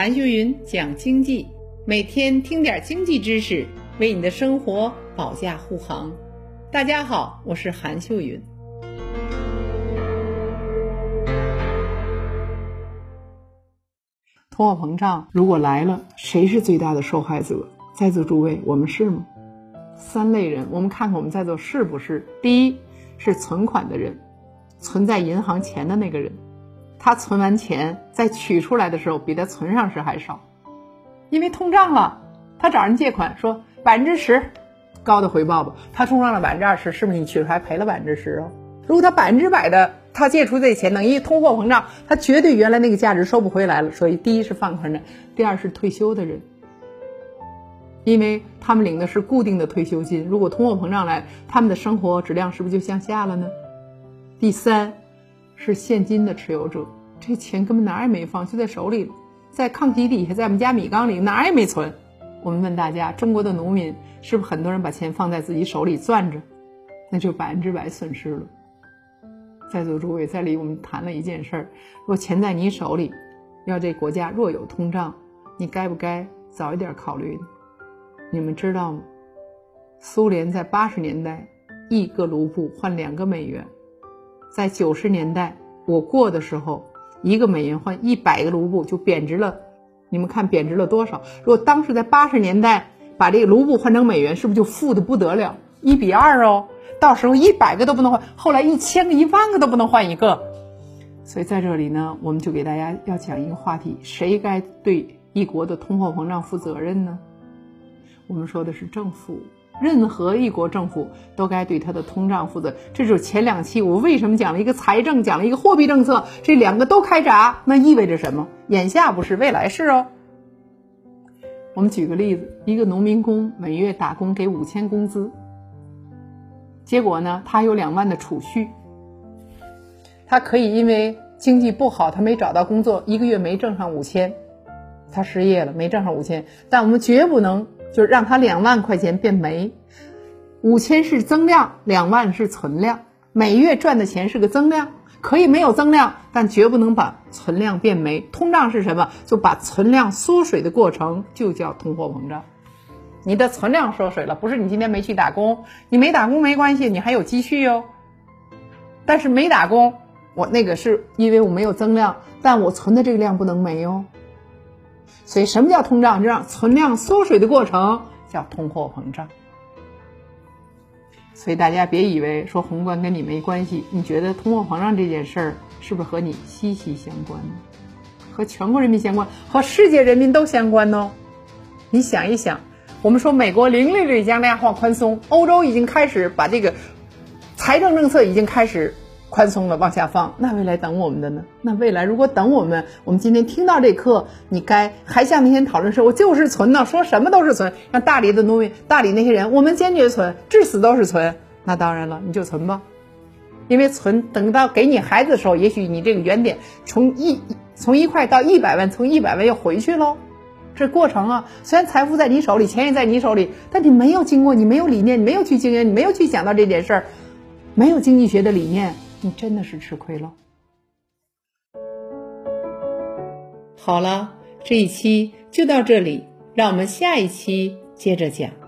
韩秀云讲经济，每天听点经济知识，为你的生活保驾护航。大家好，我是韩秀云。通货膨胀如果来了，谁是最大的受害者？在座诸位，我们是吗？三类人，我们看看我们在座是不是？第一是存款的人，存在银行钱的那个人。他存完钱再取出来的时候，比他存上时还少，因为通胀了。他找人借款说百分之十高的回报吧，他通胀了百分之二十，是不是你取出来赔了百分之十啊？如果他百分之百的他借出这钱，等于通货膨胀，他绝对原来那个价值收不回来了。所以第一是放款人，第二是退休的人，因为他们领的是固定的退休金，如果通货膨胀来，他们的生活质量是不是就向下了呢？第三。是现金的持有者，这钱根本哪儿也没放，就在手里，在炕席底下，在我们家米缸里，哪儿也没存。我们问大家，中国的农民是不是很多人把钱放在自己手里攥着，那就百分之百损失了。在座诸位，在里我们谈了一件事儿：，若钱在你手里，要这国家若有通胀，你该不该早一点考虑？你们知道吗？苏联在八十年代，一个卢布换两个美元。在九十年代我过的时候，一个美元换一百个卢布就贬值了。你们看贬值了多少？如果当时在八十年代把这个卢布换成美元，是不是就富的不得了？一比二哦，到时候一百个都不能换，后来一千个、一万个都不能换一个。所以在这里呢，我们就给大家要讲一个话题：谁该对一国的通货膨胀负责任呢？我们说的是政府。任何一国政府都该对它的通胀负责，这就是前两期我为什么讲了一个财政，讲了一个货币政策，这两个都开闸，那意味着什么？眼下不是，未来是哦。我们举个例子，一个农民工每月打工给五千工资，结果呢，他有两万的储蓄，他可以因为经济不好，他没找到工作，一个月没挣上五千，他失业了，没挣上五千，但我们绝不能。就是让他两万块钱变没，五千是增量，两万是存量。每月赚的钱是个增量，可以没有增量，但绝不能把存量变没。通胀是什么？就把存量缩水的过程，就叫通货膨胀。你的存量缩水了，不是你今天没去打工，你没打工没关系，你还有积蓄哟。但是没打工，我那个是因为我没有增量，但我存的这个量不能没哟。所以，什么叫通胀？就让存量缩水的过程叫通货膨胀。所以大家别以为说宏观跟你没关系，你觉得通货膨胀这件事儿是不是和你息息相关呢？和全国人民相关，和世界人民都相关呢？你想一想，我们说美国零利率将量化宽松，欧洲已经开始把这个财政政策已经开始。宽松的往下放，那未来等我们的呢？那未来如果等我们，我们今天听到这课，你该还像那天讨论说，我就是存呢，说什么都是存。让大理的农民、大理那些人，我们坚决存，至死都是存。那当然了，你就存吧，因为存等到给你孩子的时候，也许你这个原点从一从一块到一百万，从一百万又回去喽。这过程啊，虽然财富在你手里，钱也在你手里，但你没有经过，你没有理念，你没有去经营，你没有去想到这件事儿，没有经济学的理念。你真的是吃亏了。好了，这一期就到这里，让我们下一期接着讲。